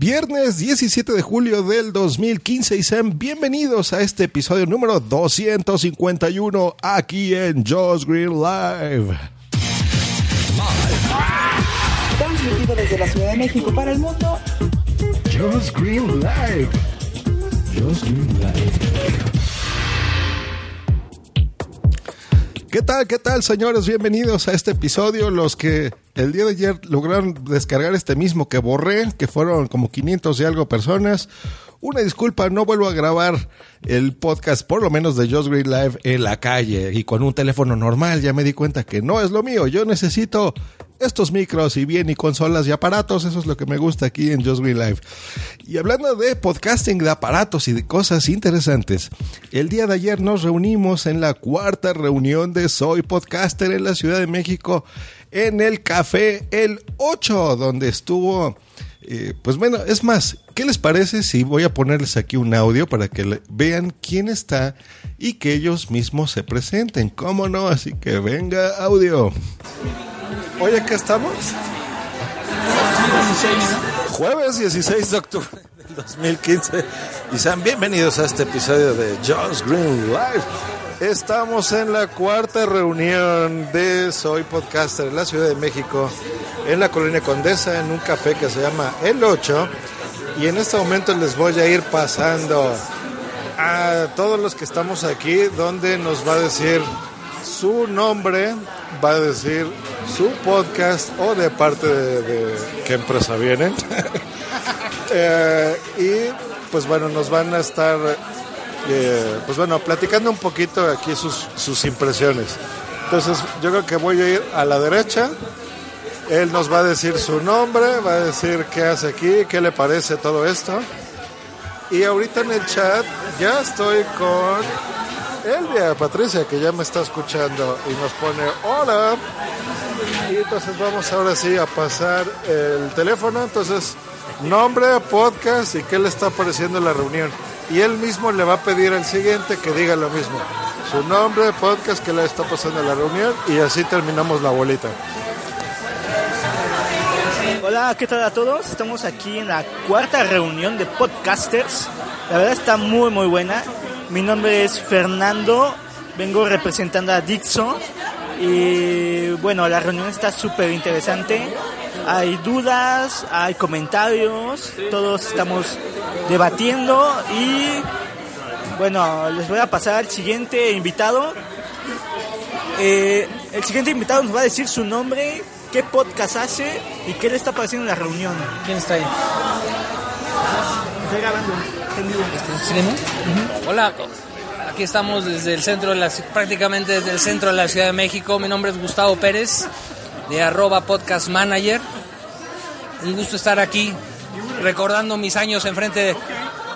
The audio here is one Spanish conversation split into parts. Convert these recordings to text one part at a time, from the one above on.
Viernes 17 de julio del 2015 y sean bienvenidos a este episodio número 251 aquí en Josh Green Live. Transmitido desde la Ciudad de México para el mundo. Josh Green Live. Josh Green Live. ¿Qué tal, qué tal, señores? Bienvenidos a este episodio. Los que el día de ayer lograron descargar este mismo que borré, que fueron como 500 y algo personas. Una disculpa, no vuelvo a grabar el podcast, por lo menos de Just Green Live, en la calle y con un teléfono normal. Ya me di cuenta que no es lo mío. Yo necesito estos micros y bien y consolas y aparatos. Eso es lo que me gusta aquí en Just Green Live. Y hablando de podcasting, de aparatos y de cosas interesantes, el día de ayer nos reunimos en la cuarta reunión de Soy Podcaster en la Ciudad de México en el café El 8, donde estuvo... Eh, pues bueno, es más, ¿qué les parece si voy a ponerles aquí un audio para que vean quién está y que ellos mismos se presenten? ¿Cómo no? Así que venga audio. Oye, ¿qué estamos? Jueves 16 de octubre del 2015 y sean bienvenidos a este episodio de Josh Green Live. Estamos en la cuarta reunión de Soy Podcaster en la Ciudad de México, en la Colonia Condesa, en un café que se llama El 8. Y en este momento les voy a ir pasando a todos los que estamos aquí, donde nos va a decir su nombre, va a decir su podcast o de parte de, qué empresa vienen. Eh, y pues bueno, nos van a estar eh, pues bueno, platicando un poquito aquí sus, sus impresiones. Entonces yo creo que voy a ir a la derecha. Él nos va a decir su nombre, va a decir qué hace aquí, qué le parece todo esto. Y ahorita en el chat ya estoy con Elvia Patricia, que ya me está escuchando y nos pone hola. Entonces vamos ahora sí a pasar el teléfono. Entonces, nombre, podcast y qué le está pareciendo la reunión. Y él mismo le va a pedir al siguiente que diga lo mismo. Su nombre, podcast, qué le está pasando la reunión y así terminamos la bolita. Hola, ¿qué tal a todos? Estamos aquí en la cuarta reunión de podcasters. La verdad está muy muy buena. Mi nombre es Fernando, vengo representando a Dixon y bueno, la reunión está súper interesante. Hay dudas, hay comentarios, todos estamos debatiendo y bueno, les voy a pasar al siguiente invitado. Eh, el siguiente invitado nos va a decir su nombre, qué podcast hace y qué le está pareciendo en la reunión. ¿Quién está ahí? Estoy grabando. estoy en vivo. Hola, aquí estamos desde el centro de la prácticamente desde el centro de la Ciudad de México. Mi nombre es Gustavo Pérez de arroba podcast manager. Un gusto estar aquí recordando mis años enfrente de-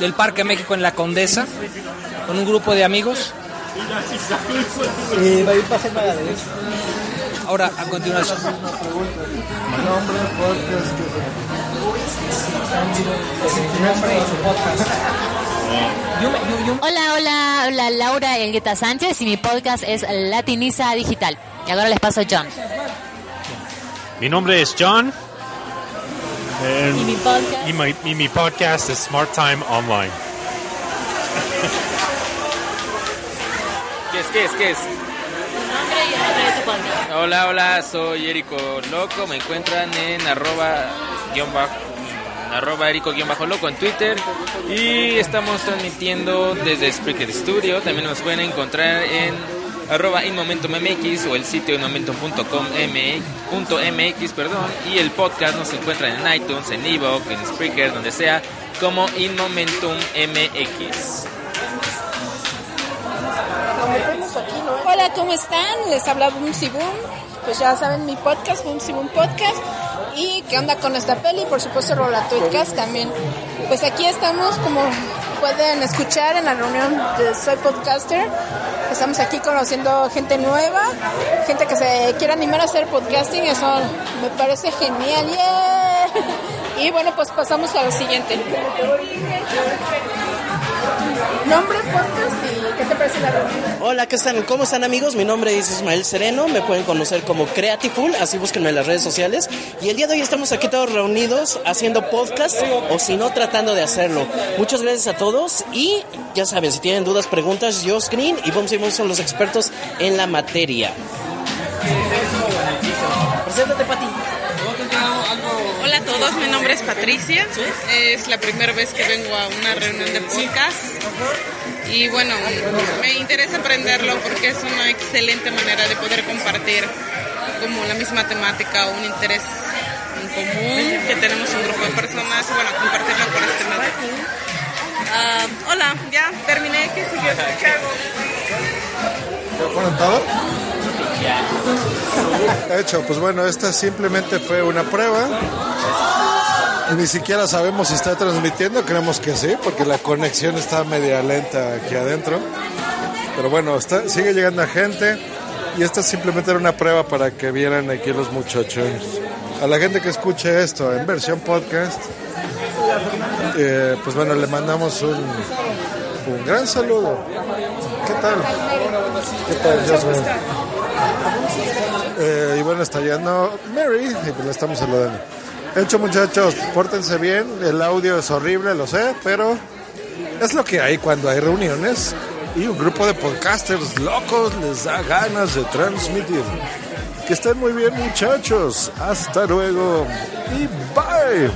del Parque México en la Condesa con un grupo de amigos. Eh, derecha. Ahora, a continuación, Nombre, podcast, Hola, hola, hola, Laura Elgueta Sánchez y mi podcast es Latiniza Digital. Y ahora les paso a John. Mi nombre es John. Y mi podcast. Y mi, y mi podcast es Smart Time Online. ¿Qué es? ¿Qué es? ¿Qué es? nombre y el nombre de tu podcast. Hola, hola, soy Erico Loco. Me encuentran en arroba guion bajo arroba erico guion bajo loco en Twitter y estamos transmitiendo desde Spreaker Studio también nos pueden encontrar en arroba inmomentummx o el sitio inmomentum.com punto mx perdón y el podcast nos encuentran en iTunes en Evox en Spreaker donde sea como inmomentum mx Hola, ¿cómo están? Les habla Boom Boom. Pues ya saben mi podcast, Boom Boom Podcast. Y qué onda con esta peli, por supuesto, Rola Tweetcast también. Pues aquí estamos, como pueden escuchar en la reunión de Soy Podcaster. Estamos aquí conociendo gente nueva, gente que se quiere animar a hacer podcasting. Eso me parece genial. ¡Yeah! Y bueno, pues pasamos a lo siguiente. Nombre, podcast y qué te parece la reunión. Hola, ¿qué están? ¿Cómo están amigos? Mi nombre es Ismael Sereno, me pueden conocer como Creatiful, así búsquenme en las redes sociales. Y el día de hoy estamos aquí todos reunidos haciendo podcast o si no tratando de hacerlo. Muchas gracias a todos y ya saben, si tienen dudas, preguntas, Josh Green y Boom Simon son los expertos en la materia. Preséntate, Pati. Hola a todos, mi nombre es Patricia. Es la primera vez que vengo a una reunión de podcast. Y bueno, me interesa aprenderlo porque es una excelente manera de poder compartir como la misma temática o un interés en común que tenemos un grupo de personas y bueno, compartirlo por este medio. Hola, ya terminé. ¿Qué sigue? ¿Qué hago? ¿Ya fueron todos? Hecho, pues bueno, esta simplemente fue una prueba. Ni siquiera sabemos si está transmitiendo, creemos que sí, porque la conexión está media lenta aquí adentro. Pero bueno, sigue llegando gente y esta simplemente era una prueba para que vieran aquí los muchachos. A la gente que escuche esto en versión podcast, eh, pues bueno, le mandamos un, gran saludo. ¿Qué tal? ¿Qué tal, Jasmine? Eh, y bueno, está llegando Mary y pues le estamos saludando. Hecho, muchachos, pórtense bien. El audio es horrible, lo sé, pero es lo que hay cuando hay reuniones y un grupo de podcasters locos les da ganas de transmitir. Que estén muy bien, muchachos. Hasta luego y bye.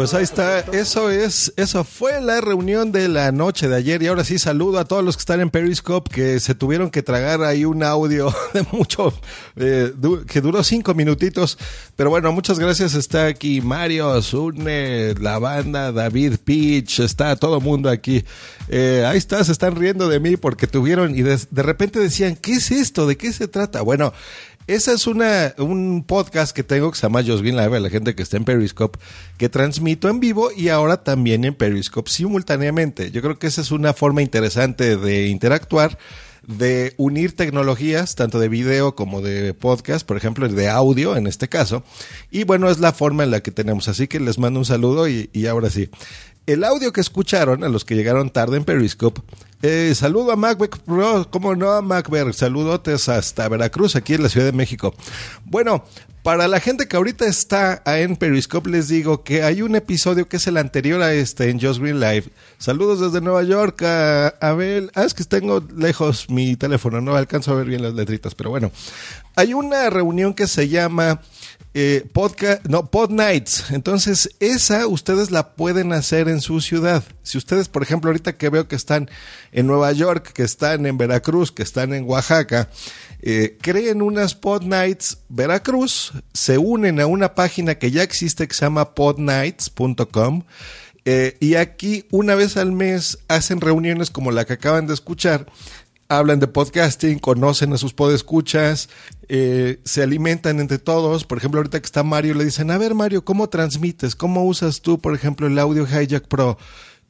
Pues ahí está, eso es, eso fue la reunión de la noche de ayer y ahora sí saludo a todos los que están en Periscope que se tuvieron que tragar ahí un audio de mucho, eh, que duró cinco minutitos, pero bueno, muchas gracias, está aquí Mario, Sune, la banda, David Peach, está todo mundo aquí, Eh, ahí está, se están riendo de mí porque tuvieron y de, de repente decían, ¿qué es esto? ¿De qué se trata? Bueno, esa es una, un podcast que tengo que se llama Green Live, la gente que está en Periscope, que transmito en vivo y ahora también en Periscope simultáneamente. Yo creo que esa es una forma interesante de interactuar, de unir tecnologías, tanto de video como de podcast, por ejemplo, de audio en este caso. Y bueno, es la forma en la que tenemos. Así que les mando un saludo y, y ahora sí. El audio que escucharon, a los que llegaron tarde en Periscope, eh, saludo a Macbeck Pro, como no a Macberg, saludotes hasta Veracruz, aquí en la Ciudad de México. Bueno, para la gente que ahorita está en Periscope, les digo que hay un episodio que es el anterior a este en Just Green Live. Saludos desde Nueva York a Abel. Ah, es que tengo lejos mi teléfono, no alcanzo a ver bien las letritas, pero bueno. Hay una reunión que se llama eh, podcast, no, Pod Nights. Entonces, esa ustedes la pueden hacer en su ciudad. Si ustedes, por ejemplo, ahorita que veo que están en Nueva York, que están en Veracruz, que están en Oaxaca, eh, creen unas Pod Nights Veracruz, se unen a una página que ya existe que se llama podnights.com. eh, y aquí una vez al mes hacen reuniones como la que acaban de escuchar hablan de podcasting, conocen a sus podescuchas, eh, se alimentan entre todos. Por ejemplo, ahorita que está Mario, le dicen, a ver Mario, ¿cómo transmites? ¿Cómo usas tú, por ejemplo, el audio Hijack Pro?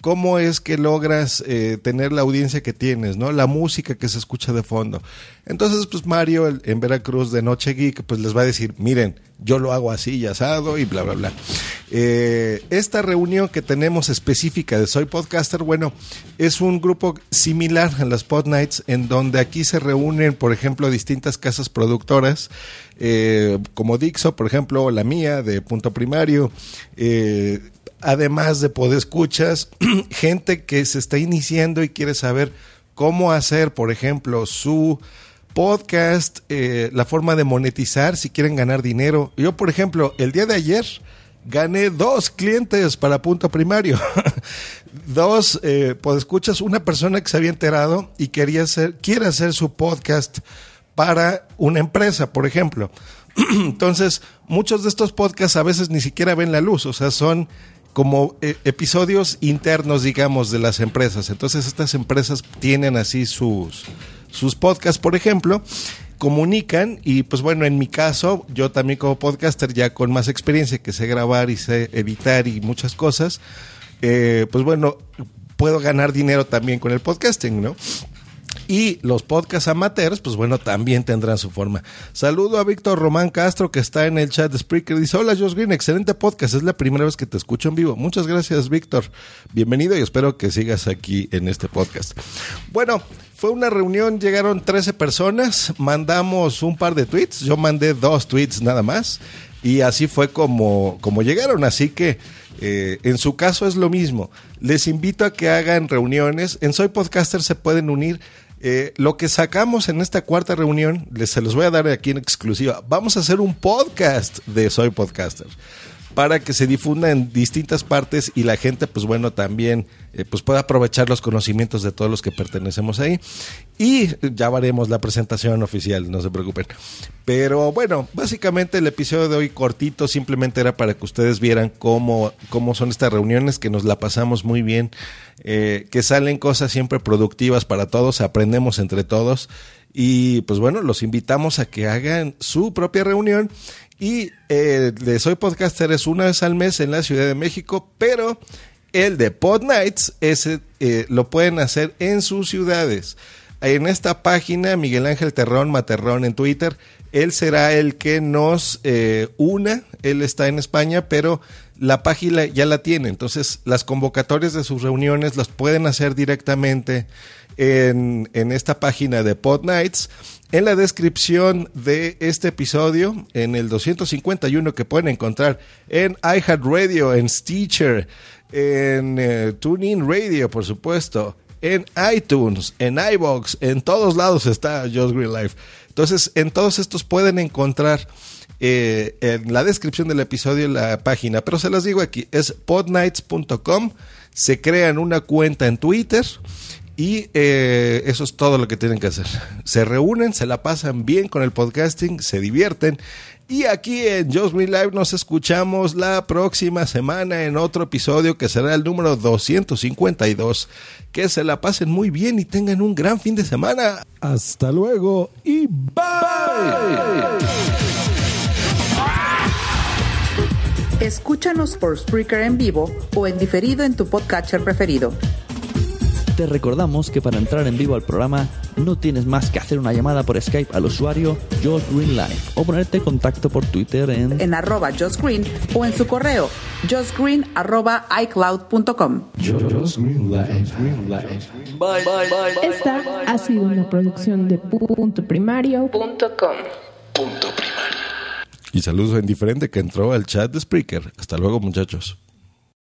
¿Cómo es que logras eh, tener la audiencia que tienes, no? La música que se escucha de fondo. Entonces, pues Mario en Veracruz de Noche Geek, pues les va a decir, miren, yo lo hago así y asado y bla, bla, bla. Eh, esta reunión que tenemos específica de Soy Podcaster, bueno, es un grupo similar a las Pod Nights, en donde aquí se reúnen, por ejemplo, distintas casas productoras, eh, como Dixo, por ejemplo, la mía de Punto Primario, además de podescuchas, gente que se está iniciando y quiere saber cómo hacer, por ejemplo, su podcast, eh, la forma de monetizar, si quieren ganar dinero. Yo, por ejemplo, el día de ayer gané dos clientes para punto primario. dos, eh, podescuchas, una persona que se había enterado y quería hacer, quiere hacer su podcast para una empresa, por ejemplo. Entonces, muchos de estos podcasts a veces ni siquiera ven la luz, o sea, son como eh, episodios internos, digamos, de las empresas. Entonces, estas empresas tienen así sus, sus podcasts, por ejemplo, comunican y pues bueno, en mi caso, yo también como podcaster ya con más experiencia que sé grabar y sé editar y muchas cosas, eh, pues bueno, puedo ganar dinero también con el podcasting, ¿no? Y los podcast amateurs, pues bueno, también tendrán su forma. Saludo a Víctor Román Castro, que está en el chat de Spreaker. Dice, hola, Josh Green, excelente podcast. Es la primera vez que te escucho en vivo. Muchas gracias, Víctor. Bienvenido y espero que sigas aquí en este podcast. Bueno, fue una reunión, llegaron 13 personas, mandamos un par de tweets. Yo mandé dos tweets nada más. Y así fue como, como llegaron. Así que eh, en su caso es lo mismo. Les invito a que hagan reuniones. En Soy Podcaster se pueden unir eh, lo que sacamos en esta cuarta reunión, se los voy a dar aquí en exclusiva. Vamos a hacer un podcast de Soy Podcaster para que se difunda en distintas partes y la gente, pues bueno, también eh, pues pueda aprovechar los conocimientos de todos los que pertenecemos ahí. Y ya haremos la presentación oficial, no se preocupen. Pero bueno, básicamente el episodio de hoy cortito simplemente era para que ustedes vieran cómo, cómo son estas reuniones, que nos la pasamos muy bien, eh, que salen cosas siempre productivas para todos, aprendemos entre todos. Y pues bueno, los invitamos a que hagan su propia reunión y eh, de Soy Podcaster es una vez al mes en la Ciudad de México, pero el de Pod Nights ese, eh, lo pueden hacer en sus ciudades. En esta página, Miguel Ángel Terrón, Materrón en Twitter, él será el que nos eh, una. Él está en España, pero la página ya la tiene. Entonces, las convocatorias de sus reuniones las pueden hacer directamente en, en esta página de Pod Nights en la descripción de este episodio, en el 251 que pueden encontrar en iHeartRadio, en Stitcher, en eh, TuneIn Radio, por supuesto, en iTunes, en iBox, en todos lados está Just Green Life. Entonces, en todos estos pueden encontrar eh, en la descripción del episodio la página, pero se las digo aquí, es podnights.com, se crean una cuenta en Twitter y eh, eso es todo lo que tienen que hacer. Se reúnen, se la pasan bien con el podcasting, se divierten. Y aquí en Just Green Live nos escuchamos la próxima semana en otro episodio que será el número 252. Que se la pasen muy bien y tengan un gran fin de semana. Hasta luego y bye. Escúchanos por Spreaker en vivo o en diferido en tu podcatcher preferido. Te recordamos que para entrar en vivo al programa no tienes más que hacer una llamada por Skype al usuario Josh Green Live o ponerte en contacto por Twitter en, en arroba Josh Green o en su correo josgreen arroba icloud.com. Esta ha sido una producción de punto primario.com. Y saludos en diferente que entró al chat de Spreaker. Hasta luego muchachos.